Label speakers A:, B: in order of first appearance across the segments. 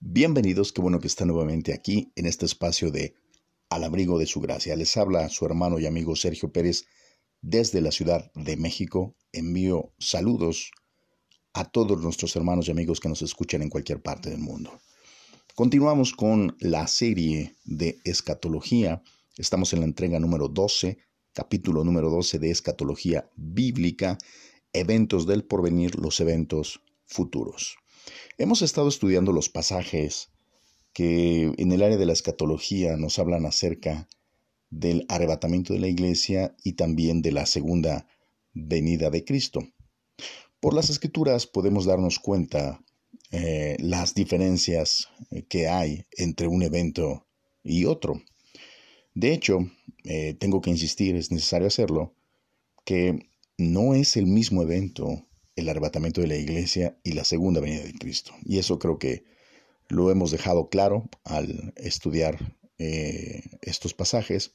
A: Bienvenidos, qué bueno que están nuevamente aquí en este espacio de Al abrigo de su gracia. Les habla su hermano y amigo Sergio Pérez desde la Ciudad de México. Envío saludos a todos nuestros hermanos y amigos que nos escuchan en cualquier parte del mundo. Continuamos con la serie de escatología. Estamos en la entrega número 12, capítulo número 12 de escatología bíblica, eventos del porvenir, los eventos futuros. Hemos estado estudiando los pasajes que en el área de la escatología nos hablan acerca del arrebatamiento de la iglesia y también de la segunda venida de Cristo. Por las escrituras podemos darnos cuenta eh, las diferencias eh, que hay entre un evento y otro. De hecho, eh, tengo que insistir, es necesario hacerlo, que no es el mismo evento el arrebatamiento de la iglesia y la segunda venida de Cristo. Y eso creo que lo hemos dejado claro al estudiar eh, estos pasajes.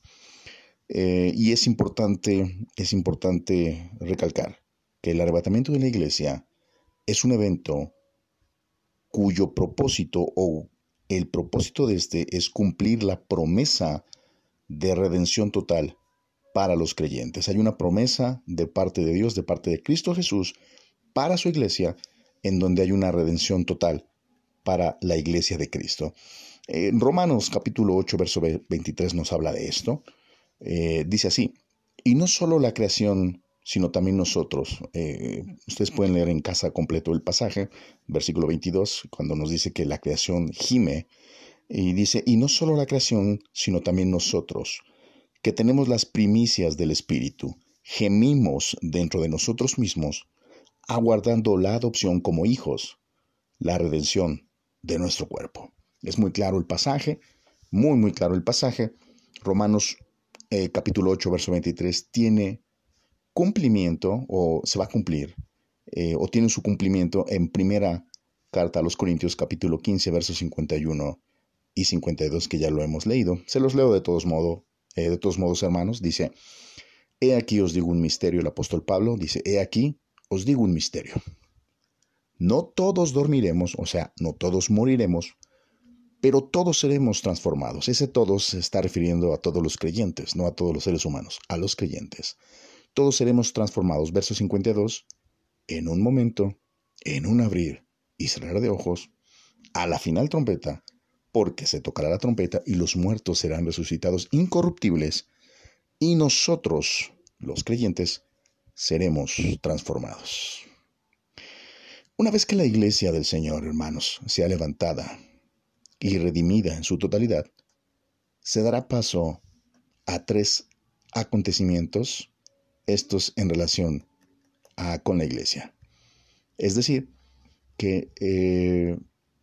A: Eh, y es importante, es importante recalcar que el arrebatamiento de la iglesia es un evento cuyo propósito o el propósito de este es cumplir la promesa de redención total para los creyentes. Hay una promesa de parte de Dios, de parte de Cristo Jesús, para su iglesia, en donde hay una redención total para la iglesia de Cristo. En Romanos capítulo 8, verso 23 nos habla de esto. Eh, dice así, y no solo la creación, sino también nosotros. Eh, ustedes pueden leer en casa completo el pasaje, versículo 22, cuando nos dice que la creación gime, y dice, y no solo la creación, sino también nosotros, que tenemos las primicias del Espíritu, gemimos dentro de nosotros mismos, aguardando la adopción como hijos, la redención de nuestro cuerpo. Es muy claro el pasaje, muy, muy claro el pasaje. Romanos eh, capítulo 8, verso 23 tiene cumplimiento o se va a cumplir eh, o tiene su cumplimiento en primera carta a los Corintios capítulo 15, versos 51 y 52 que ya lo hemos leído. Se los leo de todos modos, eh, de todos modos hermanos. Dice, he aquí os digo un misterio, el apóstol Pablo dice, he aquí os digo un misterio. No todos dormiremos, o sea, no todos moriremos, pero todos seremos transformados. Ese todos se está refiriendo a todos los creyentes, no a todos los seres humanos, a los creyentes. Todos seremos transformados. Verso 52, en un momento, en un abrir y cerrar de ojos, a la final trompeta, porque se tocará la trompeta y los muertos serán resucitados incorruptibles, y nosotros, los creyentes, seremos transformados. Una vez que la iglesia del Señor, hermanos, sea levantada y redimida en su totalidad, se dará paso a tres acontecimientos, estos en relación con la iglesia. Es decir, que eh,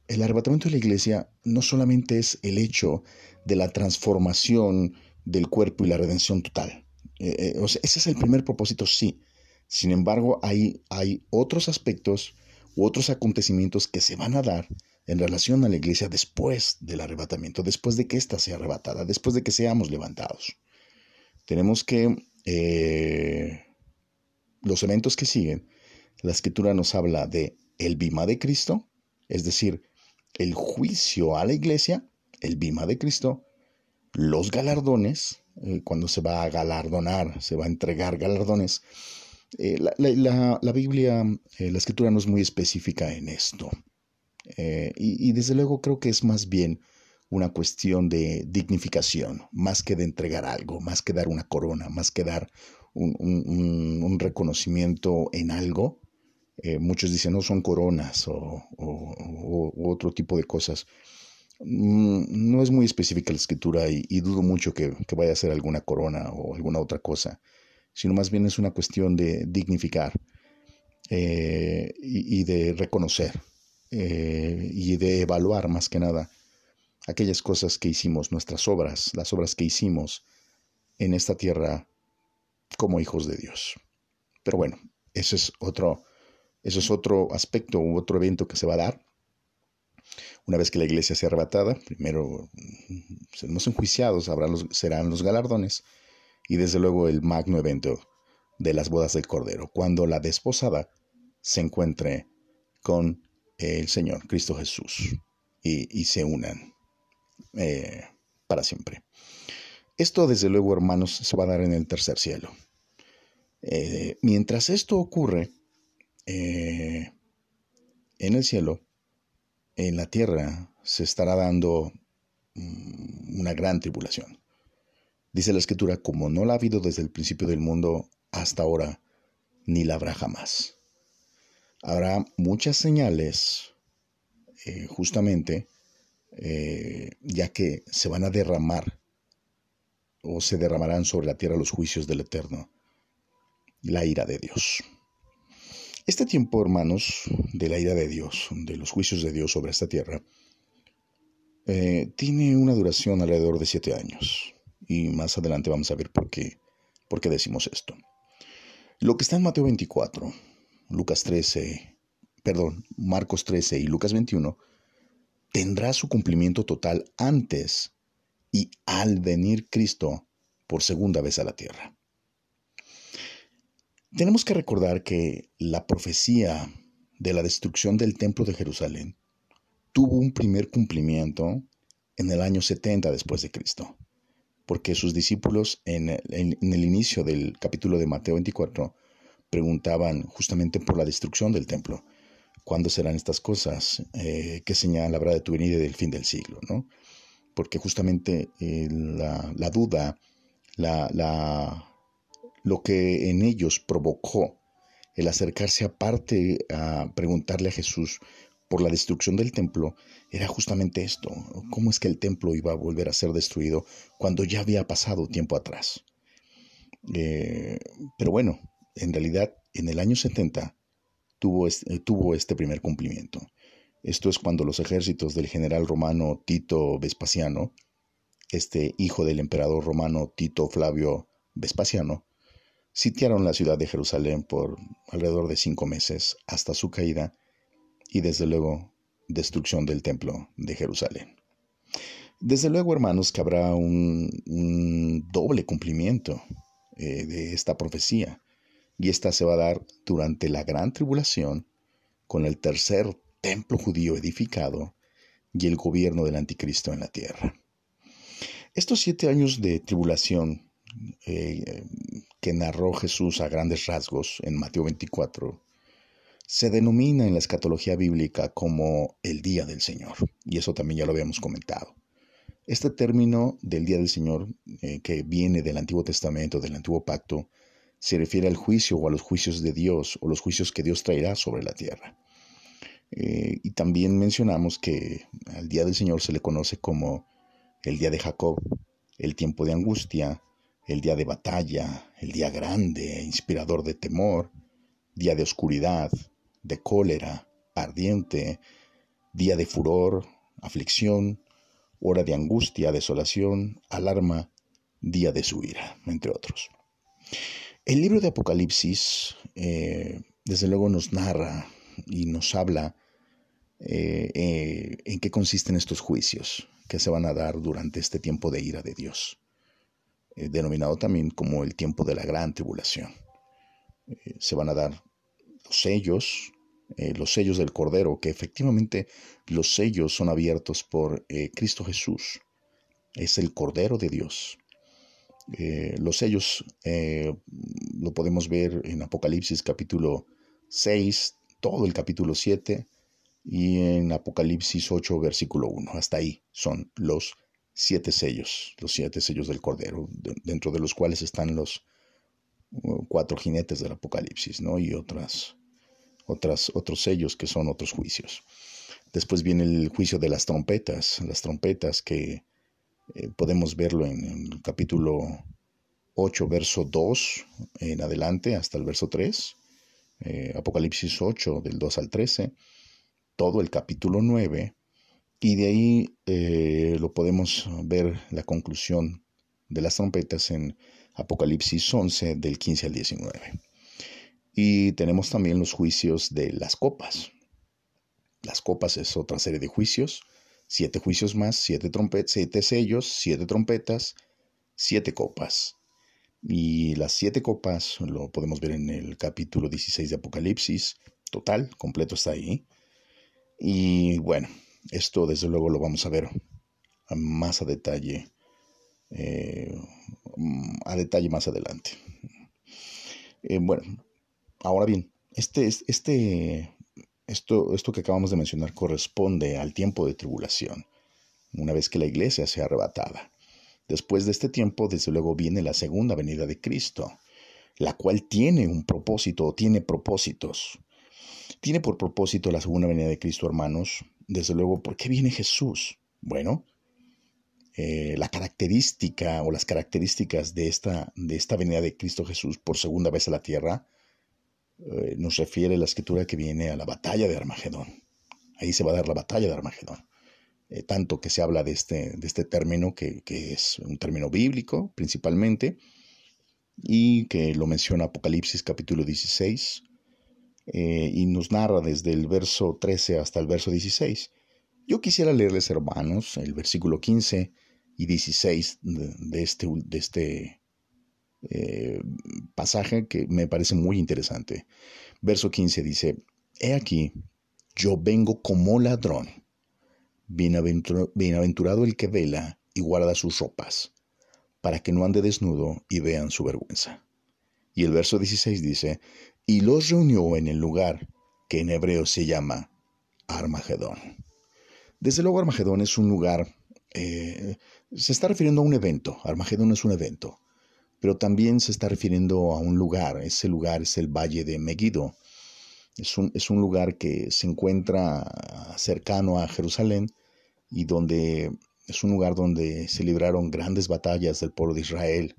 A: el arrebatamiento de la iglesia no solamente es el hecho de la transformación del cuerpo y la redención total, eh, eh, ese es el primer propósito, sí. Sin embargo, hay, hay otros aspectos u otros acontecimientos que se van a dar en relación a la iglesia después del arrebatamiento, después de que ésta sea arrebatada, después de que seamos levantados. Tenemos que eh, los eventos que siguen, la escritura nos habla de el bima de Cristo, es decir, el juicio a la iglesia, el bima de Cristo, los galardones, eh, cuando se va a galardonar, se va a entregar galardones. Eh, la, Biblia, eh, la escritura no es muy específica en esto. Y, desde luego creo que es más bien una cuestión de dignificación, más que de entregar algo, más que dar una corona, más que dar un, un, reconocimiento en algo. muchos dicen, no son coronas o, o otro tipo de cosas. Mm, no es muy específica la escritura y, dudo mucho que, vaya a ser alguna corona o alguna otra cosa, sino más bien es una cuestión de dignificar eh, y, de reconocer eh, y de evaluar más que nada aquellas cosas que hicimos, nuestras obras, las obras que hicimos en esta tierra como hijos de Dios. Pero bueno, eso es otro, eso es otro aspecto u otro evento que se va a dar una vez que la iglesia sea arrebatada, primero seremos enjuiciados, los, serán los galardones y desde luego el magno evento de las bodas del Cordero, cuando la desposada se encuentre con el Señor, Cristo Jesús. y, se unan eh, para siempre. Esto, desde luego, hermanos, se va a dar en el tercer cielo. Eh, mientras esto ocurre eh, en el cielo, en la tierra se estará dando mm, una gran tribulación. Dice la escritura, como no la ha habido desde el principio del mundo hasta ahora, ni la habrá jamás. Habrá muchas señales, eh, justamente, ya que se van a derramar o se derramarán sobre la tierra los juicios del Eterno, la ira de Dios. Este tiempo, hermanos, de la ira de Dios, de los juicios de Dios sobre esta tierra, eh, tiene una duración alrededor de siete años. Y más adelante vamos a ver por qué, por qué decimos esto. Lo que está en Mateo 24, Lucas 13, perdón, Marcos 13 y Lucas 21, tendrá su cumplimiento total antes y al venir Cristo por segunda vez a la tierra. Tenemos que recordar que la profecía de la destrucción del templo de Jerusalén tuvo un primer cumplimiento en el año 70 después de Cristo, porque sus discípulos en el, inicio del capítulo de Mateo 24 preguntaban justamente por la destrucción del templo. ¿Cuándo serán estas cosas? Eh, ¿Qué señal habrá de tu venida y del fin del siglo? ¿no? porque justamente eh, la, duda, la, lo que en ellos provocó el acercarse aparte a preguntarle a Jesús por la destrucción del templo, era justamente esto, cómo es que el templo iba a volver a ser destruido cuando ya había pasado tiempo atrás. Eh, pero bueno, en realidad en el año 70 tuvo tuvo este primer cumplimiento. Esto es cuando los ejércitos del general romano Tito Vespasiano, este hijo del emperador romano Tito Flavio Vespasiano, sitiaron la ciudad de Jerusalén por alrededor de cinco meses hasta su caída y desde luego destrucción del templo de Jerusalén. Desde luego, hermanos, que habrá un, doble cumplimiento eh, de esta profecía y esta se va a dar durante la gran tribulación con el tercer templo judío edificado y el gobierno del anticristo en la tierra. Estos siete años de tribulación eh, que narró Jesús a grandes rasgos en Mateo 24 se denomina en la escatología bíblica como el día del Señor, y eso también ya lo habíamos comentado. Este término del día del Señor, eh, que viene del Antiguo Testamento, del Antiguo Pacto, se refiere al juicio o a los juicios de Dios o los juicios que Dios traerá sobre la tierra. Eh, y también mencionamos que al día del Señor se le conoce como el día de Jacob, el tiempo de angustia, el día de batalla, el día grande, inspirador de temor, día de oscuridad, de cólera, ardiente, día de furor, aflicción, hora de angustia, desolación, alarma, día de su ira, entre otros. El libro de Apocalipsis, eh, desde luego, nos narra y nos habla eh, eh, en qué consisten estos juicios que se van a dar durante este tiempo de ira de Dios, eh, denominado también como el tiempo de la gran tribulación. se van a dar los sellos, los sellos del Cordero, que efectivamente los sellos son abiertos por Cristo Jesús. Es el Cordero de Dios. los sellos lo podemos ver en Apocalipsis capítulo 6, todo el capítulo 7, y en Apocalipsis 8, versículo 1. Hasta ahí son los siete sellos, los siete sellos del Cordero, dentro de los cuales están los uh, cuatro jinetes del Apocalipsis, ¿no? Y otras, otras, otros sellos que son otros juicios. Después viene el juicio de las trompetas, las trompetas que eh, podemos verlo en, el capítulo 8, verso 2 en adelante hasta el verso 3. Eh, Apocalipsis 8, del 2 al 13 todo el capítulo 9 y de ahí eh, lo podemos ver la conclusión de las trompetas en Apocalipsis 11 del 15 al 19. Y tenemos también los juicios de las copas. Las copas es otra serie de juicios, siete juicios más, siete, siete sellos, siete trompetas, siete copas. Y las siete copas lo podemos ver en el capítulo 16 de Apocalipsis, total, completo está ahí. Y bueno, esto desde luego lo vamos a ver más a detalle, eh, a detalle más adelante. Eh, bueno, ahora bien, este, este, esto, esto que acabamos de mencionar corresponde al tiempo de tribulación, una vez que la iglesia sea arrebatada. Después de este tiempo, desde luego, viene la segunda venida de Cristo, la cual tiene un propósito, tiene propósitos. Tiene por propósito la segunda venida de Cristo, hermanos, desde luego, ¿por qué viene Jesús? Bueno, eh, la característica o las características de esta, de esta venida de Cristo Jesús por segunda vez a la tierra eh, nos refiere la escritura que viene a la batalla de Armagedón. Ahí se va a dar la batalla de Armagedón. Eh, tanto que se habla de este, de este término, que, que, es un término bíblico principalmente, y que lo menciona Apocalipsis capítulo 16, y nos narra desde el verso 13 hasta el verso 16. Yo quisiera leerles, hermanos, el versículo 15 y 16 de, este, de este eh, pasaje que me parece muy interesante. Verso 15 dice, He aquí, yo vengo como ladrón. Bienaventurado el que vela y guarda sus ropas, para que no ande desnudo y vean su vergüenza. Y el verso 16 dice, y los reunió en el lugar que en hebreo se llama Armagedón. Desde luego Armagedón es un lugar eh, se está refiriendo a un evento, Armagedón es un evento, pero también se está refiriendo a un lugar, ese lugar es el Valle de Megiddo, es un, es un lugar que se encuentra cercano a Jerusalén y donde es un lugar donde se libraron grandes batallas del pueblo de Israel,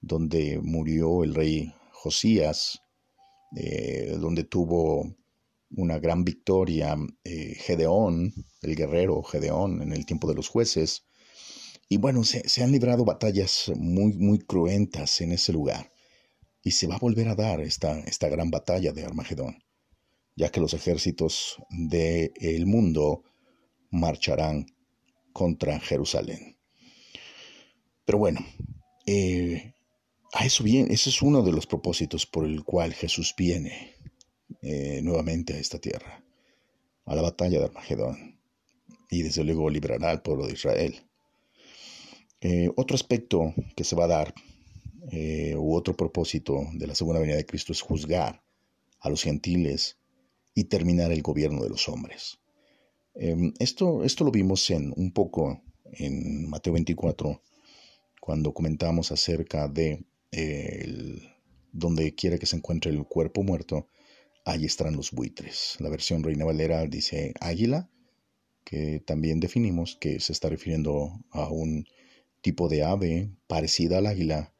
A: donde murió el rey Josías, eh, donde tuvo una gran victoria eh, Gedeón, el guerrero Gedeón en el tiempo de los jueces, y bueno, se, han librado batallas muy, muy cruentas en ese lugar. Y se va a volver a dar esta, esta gran batalla de Armagedón, ya que los ejércitos del el mundo marcharán contra Jerusalén. Pero bueno, eh, a eso viene, ese es uno de los propósitos por el cual Jesús viene eh, nuevamente a esta tierra, a la batalla de Armagedón, y desde luego librará al pueblo de Israel. Eh, otro aspecto que se va a dar, eh, u otro propósito de la segunda venida de Cristo es juzgar a los gentiles y terminar el gobierno de los hombres. Em, esto, esto lo vimos en, un poco en Mateo 24, cuando comentamos acerca de donde quiera que se encuentre el cuerpo muerto, ahí estarán los buitres. La versión Reina Valera dice águila, que también definimos que se está refiriendo a un tipo de ave parecida al águila,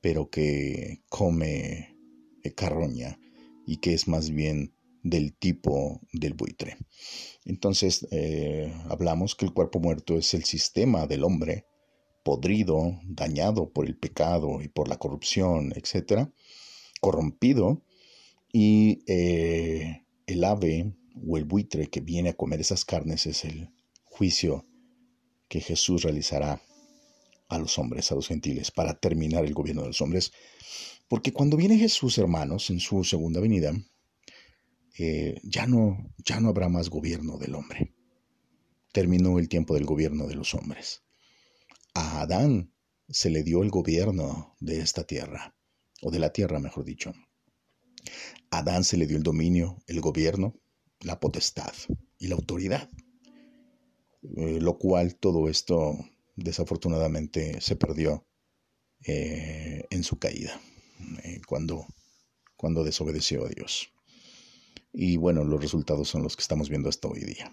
A: pero que come eh, carroña y que es más bien del tipo del buitre. Entonces eh, hablamos que el cuerpo muerto es el sistema del hombre, podrido, dañado por el pecado y por la corrupción, etc., corrompido, y eh, el ave o el buitre que viene a comer esas carnes es el juicio que Jesús realizará a los hombres, a los gentiles, para terminar el gobierno de los hombres. Porque cuando viene Jesús, hermanos, en su segunda venida, eh, ya, no, ya no habrá más gobierno del hombre. Terminó el tiempo del gobierno de los hombres. A Adán se le dio el gobierno de esta tierra, o de la tierra, mejor dicho. A Adán se le dio el dominio, el gobierno, la potestad y la autoridad. Eh, lo cual todo esto desafortunadamente se perdió eh, en su caída, eh, cuando, cuando desobedeció a Dios. Y bueno, los resultados son los que estamos viendo hasta hoy día.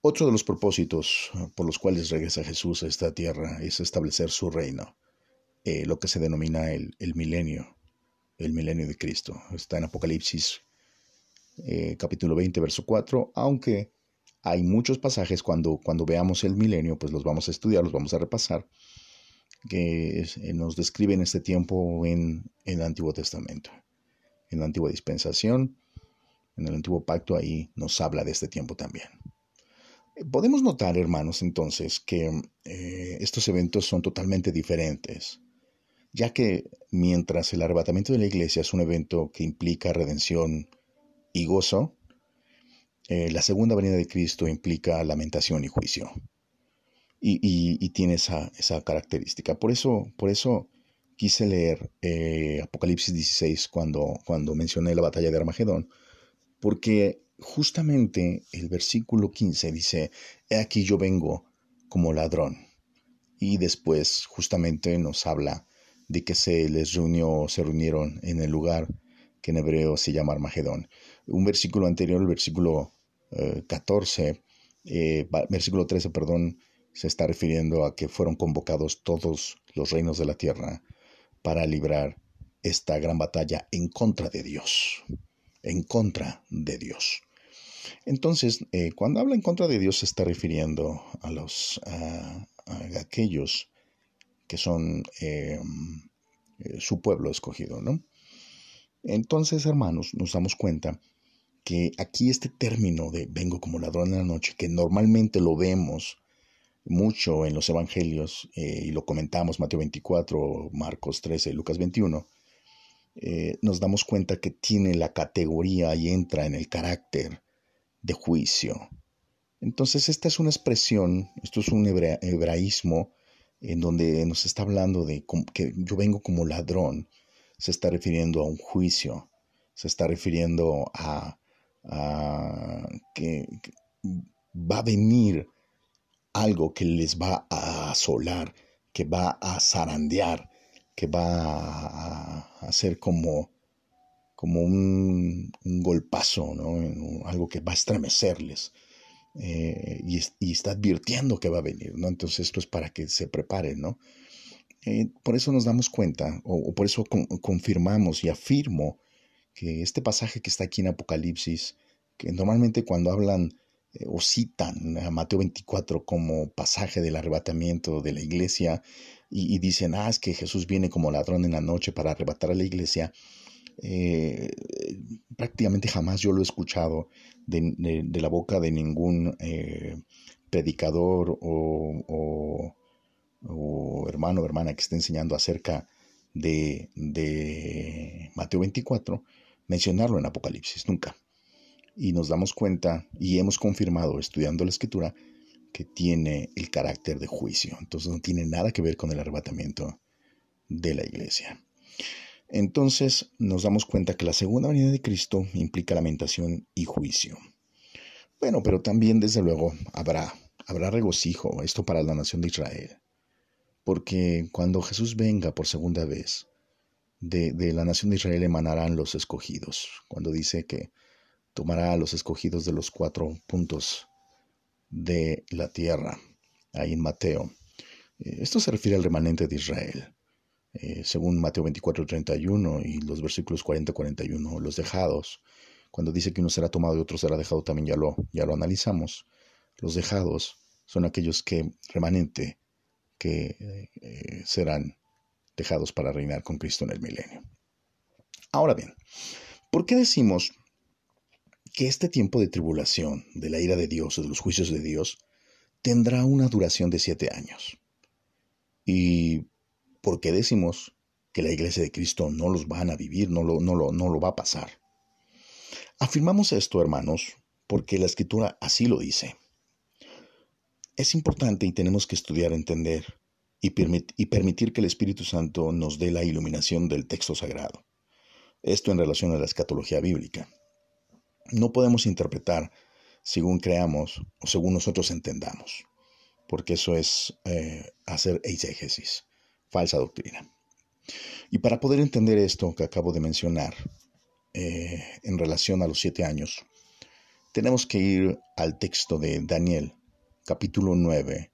A: Otro de los propósitos por los cuales regresa Jesús a esta tierra es establecer su reino, eh, lo que se denomina el, el, milenio, el milenio de Cristo. Está en Apocalipsis capítulo 20, verso 4, aunque hay muchos pasajes cuando, cuando veamos el milenio, pues los vamos a estudiar, los vamos a repasar, que eh, nos describen este tiempo en, en, el Antiguo Testamento. En la antigua dispensación, en el antiguo pacto, ahí nos habla de este tiempo también. Podemos notar, hermanos, entonces, que eh, estos eventos son totalmente diferentes, ya que mientras el arrebatamiento de la iglesia es un evento que implica redención y gozo, eh, la segunda venida de Cristo implica lamentación y juicio. Y, tiene esa, característica. Por eso, por eso quise leer eh, Apocalipsis 16 cuando, cuando mencioné la batalla de Armagedón, porque justamente el versículo 15 dice, He aquí yo vengo como ladrón. Y después justamente nos habla de que se les reunió, se reunieron en el lugar que en hebreo se llama Armagedón. Un versículo anterior, el versículo 14, eh, versículo 13, perdón, se está refiriendo a que fueron convocados todos los reinos de la tierra para librar esta gran batalla en contra de Dios, en contra de Dios. Entonces, eh, cuando habla en contra de Dios se está refiriendo a los a, aquellos que son eh, su pueblo escogido, ¿no? Entonces, hermanos, nos damos cuenta que aquí este término de vengo como ladrón en la noche, que normalmente lo vemos mucho en los evangelios, eh, y lo comentamos Mateo 24, Marcos 13, Lucas 21, eh, nos damos cuenta que tiene la categoría y entra en el carácter de juicio. Entonces esta es una expresión, esto es un hebraísmo en donde nos está hablando de que yo vengo como ladrón, se está refiriendo a un juicio, se está refiriendo a, que, va a venir algo que les va a asolar, que va a zarandear, que va a, hacer como, como un, golpazo, ¿no? algo que va a estremecerles. Eh, y, está advirtiendo que va a venir, ¿no? Entonces esto es para que se preparen, ¿no? Eh, por eso nos damos cuenta, o, por eso confirmamos y afirmo que este pasaje que está aquí en Apocalipsis, que normalmente cuando hablan eh, o citan a Mateo 24 como pasaje del arrebatamiento de la iglesia y, dicen, ah, es que Jesús viene como ladrón en la noche para arrebatar a la iglesia, eh, prácticamente jamás yo lo he escuchado de, la boca de ningún eh, predicador o, o, hermano o hermana que esté enseñando acerca de, de Mateo 24 mencionarlo en Apocalipsis, nunca. Y nos damos cuenta y hemos confirmado estudiando la escritura que tiene el carácter de juicio. Entonces no tiene nada que ver con el arrebatamiento de la iglesia. Entonces nos damos cuenta que la segunda venida de Cristo implica lamentación y juicio. Bueno, pero también desde luego habrá, habrá regocijo, esto para la nación de Israel. Porque cuando Jesús venga por segunda vez, de, la nación de Israel emanarán los escogidos, cuando dice que tomará a los escogidos de los cuatro puntos de la tierra, ahí en Mateo. Eh, esto se refiere al remanente de Israel, eh, según Mateo 24, 31 y los versículos 40, 41, los dejados. Cuando dice que uno será tomado y otro será dejado, también ya lo, ya lo analizamos. Los dejados son aquellos que remanente, que eh, serán dejados para reinar con Cristo en el milenio. Ahora bien, ¿por qué decimos que este tiempo de tribulación, de la ira de Dios o de los juicios de Dios, tendrá una duración de siete años? ¿Y por qué decimos que la iglesia de Cristo no los van a vivir, no lo, no lo, no lo va a pasar? Afirmamos esto, hermanos, porque la escritura así lo dice. Es importante y tenemos que estudiar, entender y, permitir que el Espíritu Santo nos dé la iluminación del texto sagrado. Esto en relación a la escatología bíblica. No podemos interpretar según creamos o según nosotros entendamos, porque eso es eh, hacer eisegesis, falsa doctrina. Y para poder entender esto que acabo de mencionar eh, en relación a los siete años, tenemos que ir al texto de Daniel, capítulo 9,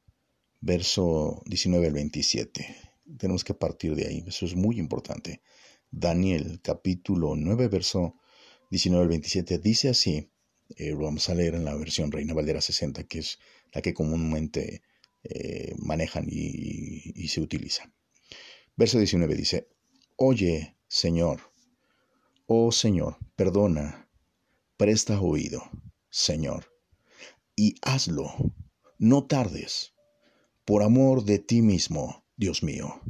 A: verso 19 al 27. Tenemos que partir de ahí, eso es muy importante. Daniel capítulo 9, verso 19 al 27 dice así, eh, lo vamos a leer en la versión Reina Valera 60, que es la que comúnmente eh, manejan y, y se utiliza. Verso 19 dice, Oye, Señor, oh Señor, perdona, presta oído, Señor, y hazlo, no tardes por amor de ti mismo, Dios mío,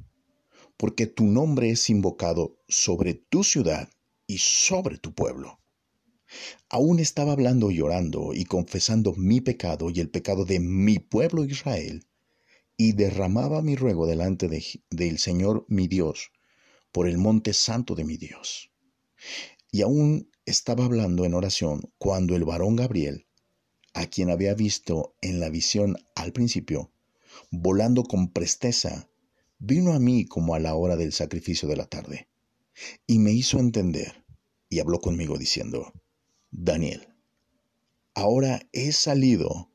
A: porque tu nombre es invocado sobre tu ciudad y sobre tu pueblo. Aún estaba hablando y llorando y confesando mi pecado y el pecado de mi pueblo Israel, y derramaba mi ruego delante del Señor mi Dios, por el monte santo de mi Dios. Y aún estaba hablando en oración cuando el varón Gabriel, a quien había visto en la visión al principio, volando con presteza, vino a mí como a la hora del sacrificio de la tarde, y me hizo entender, y habló conmigo diciendo, Daniel, ahora he salido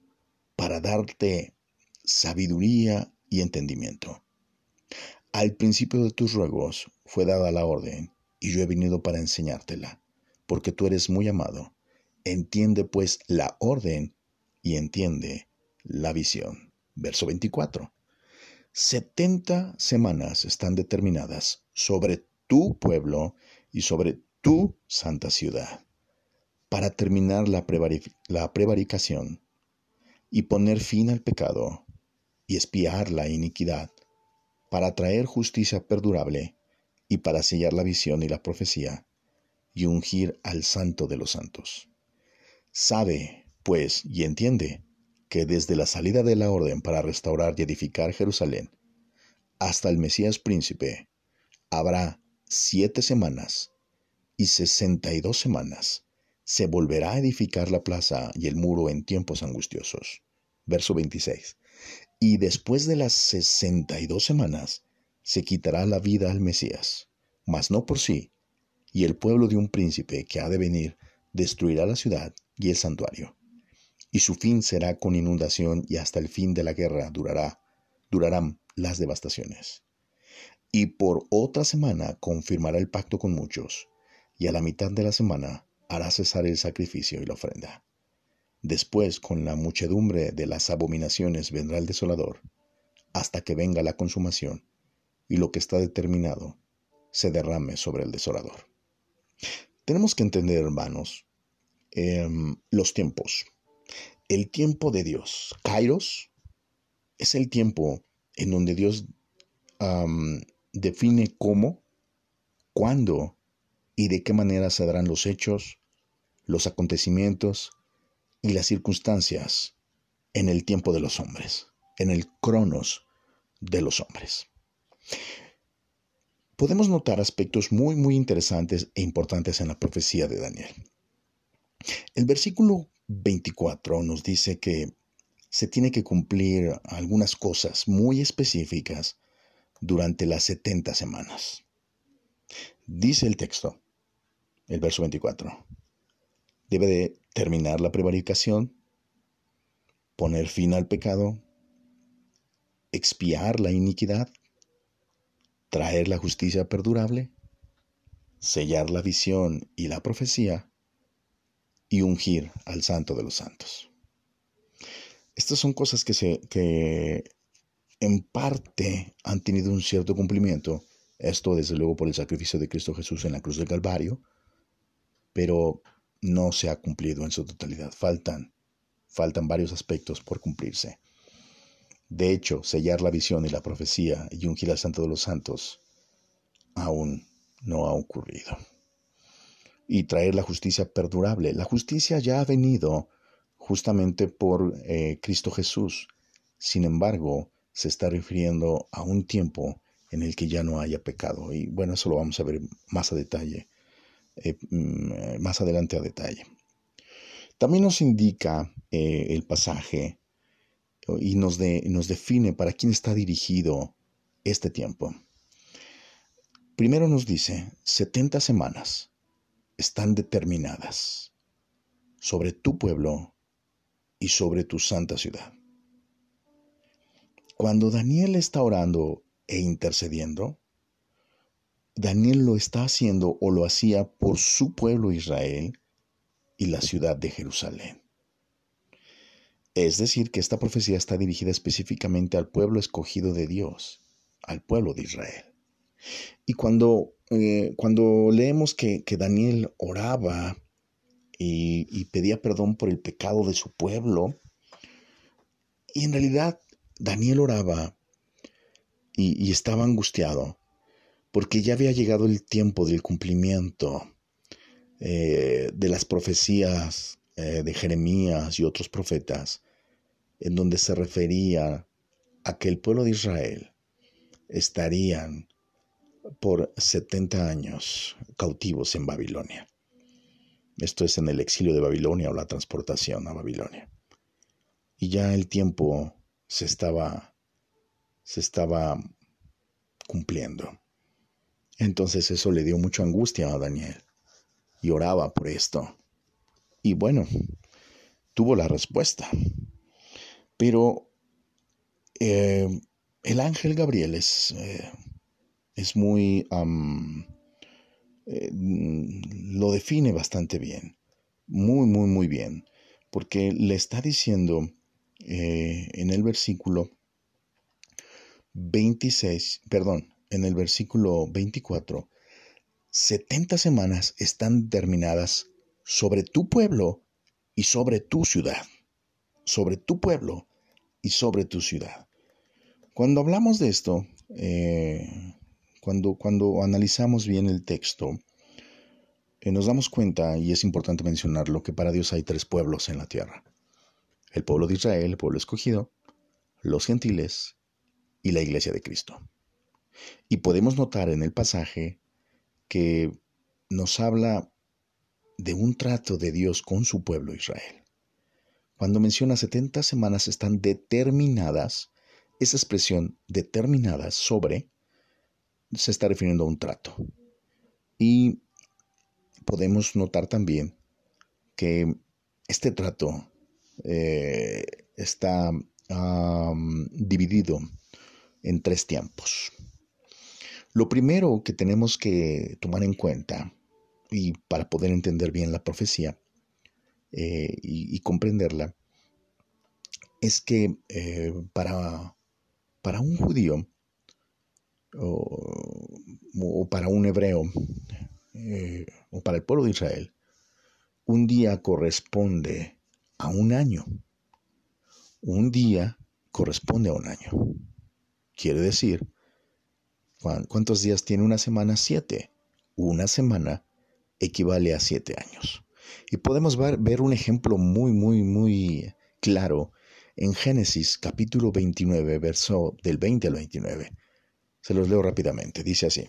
A: para darte sabiduría y entendimiento. Al principio de tus ruegos fue dada la orden, y yo he venido para enseñártela, porque tú eres muy amado. Entiende pues la orden y entiende la visión. Verso 24. Setenta semanas están determinadas sobre tu pueblo y sobre tu santa ciudad para terminar la, prevaricación y poner fin al pecado y espiar la iniquidad, para traer justicia perdurable y para sellar la visión y la profecía y ungir al santo de los santos. Sabe, pues, y entiende que desde la salida de la orden para restaurar y edificar Jerusalén hasta el Mesías príncipe habrá siete semanas y sesenta y dos semanas se volverá a edificar la plaza y el muro en tiempos angustiosos. Verso 26. Y después de las sesenta y dos semanas, se quitará la vida al Mesías, mas no por sí, y el pueblo de un príncipe que ha de venir destruirá la ciudad y el santuario. Y su fin será con inundación y hasta el fin de la guerra durará, durarán las devastaciones. Y por otra semana confirmará el pacto con muchos, y a la mitad de la semana hará cesar el sacrificio y la ofrenda. Después, con la muchedumbre de las abominaciones, vendrá el desolador, hasta que venga la consumación, y lo que está determinado se derrame sobre el desolador. Tenemos que entender, hermanos, em, los tiempos. El tiempo de Dios, Kairos, es el tiempo en donde Dios define cómo, cuándo y de qué manera se darán los hechos, los acontecimientos y las circunstancias en el tiempo de los hombres, en el cronos de los hombres. Podemos notar aspectos muy, muy interesantes e importantes en la profecía de Daniel. El versículo 24 nos dice que se tiene que cumplir algunas cosas muy específicas durante las 70 semanas. Dice el texto, el verso 24. Debe de terminar la prevaricación, poner fin al pecado, expiar la iniquidad, traer la justicia perdurable, sellar la visión y la profecía y ungir al santo de los santos. Estas son cosas que, se, que en parte han tenido un cierto cumplimiento, esto desde luego por el sacrificio de Cristo Jesús en la cruz del Calvario, pero no se ha cumplido en su totalidad. Faltan, faltan varios aspectos por cumplirse. De hecho, sellar la visión y la profecía y ungir al Santo de los Santos aún no ha ocurrido. Y traer la justicia perdurable. La justicia ya ha venido justamente por eh, Cristo Jesús. Sin embargo, se está refiriendo a un tiempo en el que ya no haya pecado. Y bueno, eso lo vamos a ver más a detalle eh, mm, más adelante a detalle. También nos indica eh, el pasaje y nos, nos define para quién está dirigido este tiempo. Primero nos dice, 70 semanas están determinadas sobre tu pueblo y sobre tu santa ciudad. Cuando Daniel está orando e intercediendo, Daniel lo está haciendo o lo hacía por su pueblo Israel y la ciudad de Jerusalén. Es decir, que esta profecía está dirigida específicamente al pueblo escogido de Dios, al pueblo de Israel. Y cuando, eh, cuando leemos que, Daniel oraba y, pedía perdón por el pecado de su pueblo, y en realidad Daniel oraba y estaba angustiado, porque ya había llegado el tiempo del cumplimiento eh, de las profecías eh, de Jeremías y otros profetas, en donde se refería a que el pueblo de Israel estarían por 70 años cautivos en Babilonia. Esto es en el exilio de Babilonia o la transportación a Babilonia. Y ya el tiempo se estaba se estaba cumpliendo. Entonces eso le dio mucha angustia a Daniel y oraba por esto. Y bueno, tuvo la respuesta. Pero eh, el ángel Gabriel es, eh, es muy... Eh, lo define bastante bien, muy, muy, muy bien, porque le está diciendo en el versículo 26, perdón, en el versículo 24, 70 semanas están terminadas sobre tu pueblo y sobre tu ciudad. Sobre tu pueblo y sobre tu ciudad. Cuando hablamos de esto, eh, cuando, cuando analizamos bien el texto, eh, nos damos cuenta, y es importante mencionarlo, que para Dios hay tres pueblos en la tierra. El pueblo de Israel, el pueblo escogido, los gentiles y la iglesia de Cristo. Y podemos notar en el pasaje que nos habla de un trato de Dios con su pueblo Israel. Cuando menciona 70 semanas están determinadas, esa expresión determinadas sobre se está refiriendo a un trato. Y podemos notar también que este trato eh, está dividido en tres tiempos. Lo primero que tenemos que tomar en cuenta, y para poder entender bien la profecía eh, y, comprenderla, es que eh, para, para, un judío o, para un hebreo o para el pueblo de Israel, un día corresponde a un año. Un día corresponde a un año. Quiere decir, ¿cuántos días tiene una semana? Siete. Una semana equivale a siete años. Y podemos ver, un ejemplo muy, muy, muy claro en Génesis capítulo 29, verso del 20 al 29. Se los leo rápidamente. Dice así.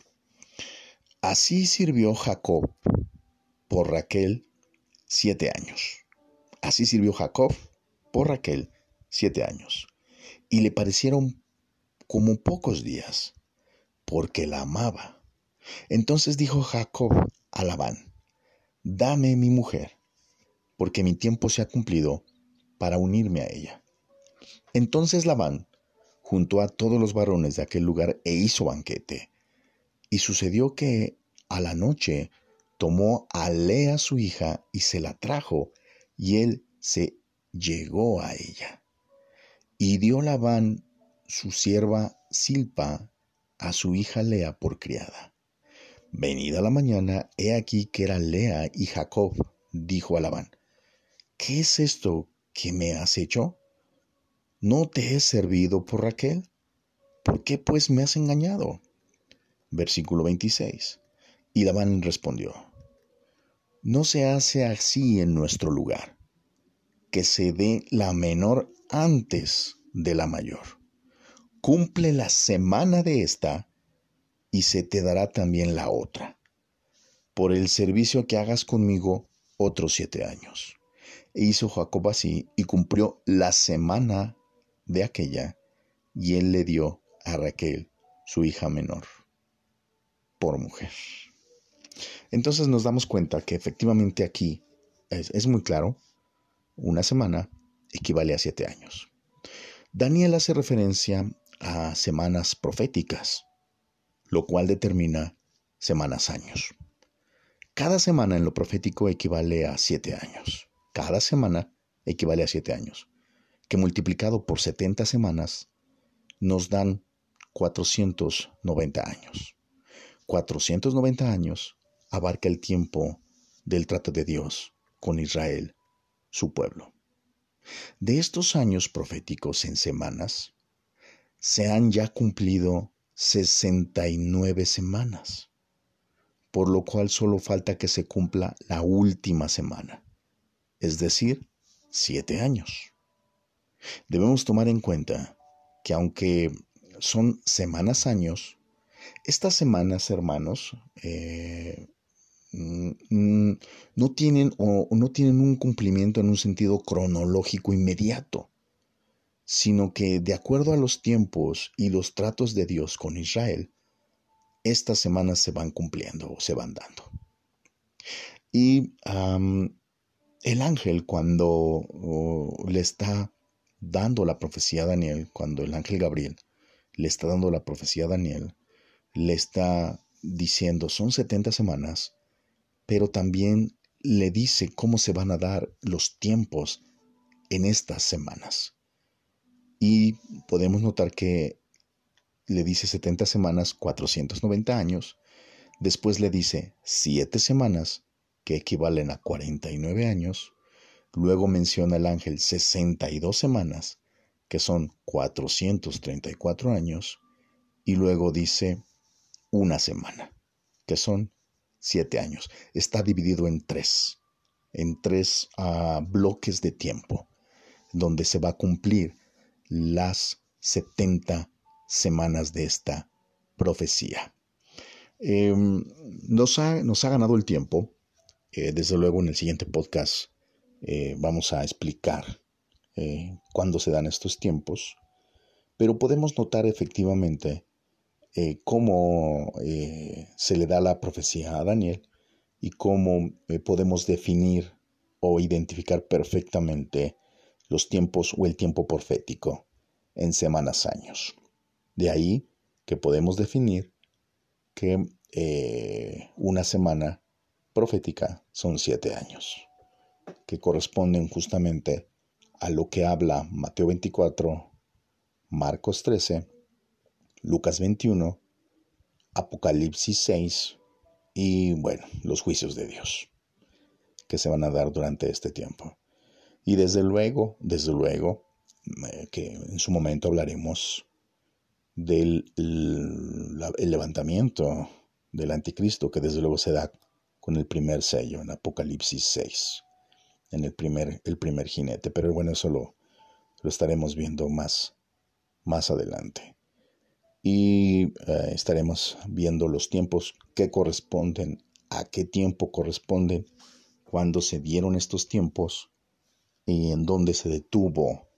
A: Así sirvió Jacob por Raquel siete años. Así sirvió Jacob por Raquel siete años. Y le parecieron como pocos días, porque la amaba. Entonces dijo Jacob a Labán, dame mi mujer, porque mi tiempo se ha cumplido para unirme a ella. Entonces Labán juntó a todos los varones de aquel lugar e hizo banquete. Y sucedió que a la noche tomó a Lea su hija y se la trajo, y él se llegó a ella. Y dio Labán su sierva Silpa a su hija Lea por criada. Venida la mañana, he aquí que era Lea y Jacob, dijo a Labán, ¿qué es esto que me has hecho? ¿No te he servido por Raquel? ¿Por qué pues me has engañado? Versículo 26. Y Labán respondió, No se hace así en nuestro lugar, que se dé la menor antes de la mayor cumple la semana de esta y se te dará también la otra, por el servicio que hagas conmigo otros siete años. E hizo Jacob así y cumplió la semana de aquella, y él le dio a Raquel, su hija menor, por mujer. Entonces nos damos cuenta que efectivamente aquí es, muy claro, una semana equivale a siete años. Daniel hace referencia a semanas proféticas, lo cual determina semanas años. Cada semana en lo profético equivale a siete años. Cada semana equivale a siete años, que multiplicado por 70 semanas nos dan 490 años. 490 años abarca el tiempo del trato de Dios con Israel, su pueblo. De estos años proféticos en semanas, se han ya cumplido 69 semanas. por lo cual solo falta que se cumpla la última semana, es decir, siete años. Debemos tomar en cuenta que aunque son semanas años, estas semanas, hermanos, eh, no tienen o no tienen un cumplimiento en un sentido cronológico inmediato, sino que de acuerdo a los tiempos y los tratos de Dios con Israel, estas semanas se van cumpliendo o se van dando. Y el ángel cuando le está dando la profecía a Daniel, cuando el ángel Gabriel le está dando la profecía a Daniel, le está diciendo, son 70 semanas, pero también le dice cómo se van a dar los tiempos en estas semanas. Y podemos notar que le dice 70 semanas, 490 años, después le dice 7 semanas, que equivalen a 49 años, luego menciona el ángel 62 semanas, que son 434 años, y luego dice una semana, que son 7 años. Está dividido en tres, en tres ah, bloques de tiempo, donde se va a cumplir las 70 semanas de esta profecía. Em, nos, ha, nos, ha, ganado el tiempo. Eh, desde luego en el siguiente podcast eh, vamos a explicar eh, cuándo se dan estos tiempos, pero podemos notar efectivamente cómo se le da la profecía a Daniel y cómo podemos definir o identificar perfectamente los tiempos o el tiempo profético en semanas años. De ahí que podemos definir que eh, una semana profética son siete años, que corresponden justamente a lo que habla Mateo 24, Marcos 13, Lucas 21, Apocalipsis 6 y bueno, los juicios de Dios que se van a dar durante este tiempo. Y desde luego, desde luego, eh, que en su momento hablaremos del el levantamiento del anticristo, que desde luego se da con el primer sello en Apocalipsis 6, en el primer, el primer jinete. Pero bueno, eso lo, estaremos viendo más, más adelante. Y eh, estaremos viendo los tiempos que corresponden, a qué tiempo corresponden, cuándo se dieron estos tiempos y en dónde se detuvo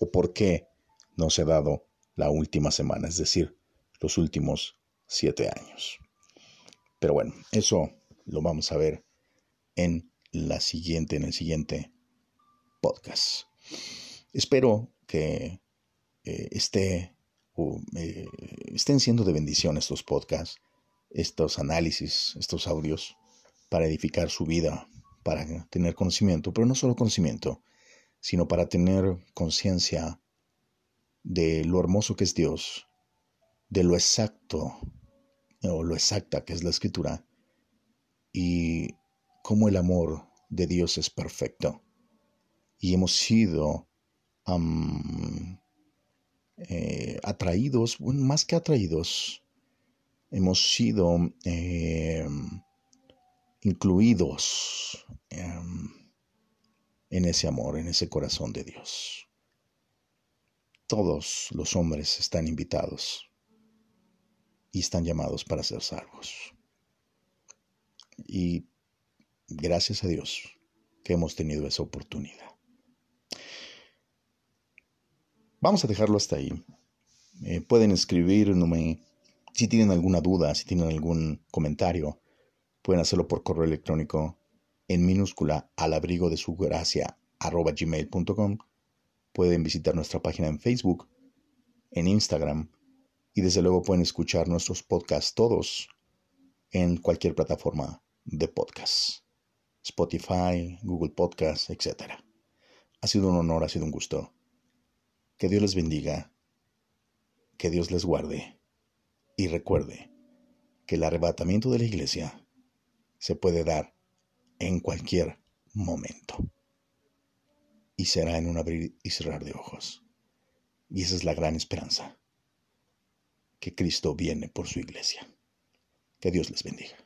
A: o por qué no se ha dado la última semana, es decir, los últimos siete años. Pero bueno, eso lo vamos a ver en la siguiente, en el siguiente podcast. Espero que eh, esté, eh, estén siendo de bendición estos podcasts, estos análisis, estos audios, para edificar su vida, para tener conocimiento, pero no solo conocimiento, sino para tener conciencia de lo hermoso que es Dios, de lo exacto o lo exacta que es la escritura y cómo el amor de Dios es perfecto. Y hemos sido eh, atraídos, más que atraídos, hemos sido em, incluidos em, en ese amor, en ese corazón de Dios. Todos los hombres están invitados y están llamados para ser salvos. Y gracias a Dios que hemos tenido esa oportunidad. Vamos a dejarlo hasta ahí. Eh, pueden escribirme si tienen alguna duda, si tienen algún comentario, pueden hacerlo por correo electrónico en minúscula al abrigo de su gracia arroba gmail.com Pueden visitar nuestra página en Facebook, en Instagram y desde luego pueden escuchar nuestros podcasts todos en cualquier plataforma de podcast. Spotify, Google Podcasts, etc. Ha sido un honor, ha sido un gusto. Que Dios les bendiga, que Dios les guarde y recuerde que el arrebatamiento de la iglesia se puede dar en cualquier momento y será en un abrir y cerrar de ojos. Y esa es la gran esperanza, que Cristo viene por su iglesia. Que Dios les bendiga.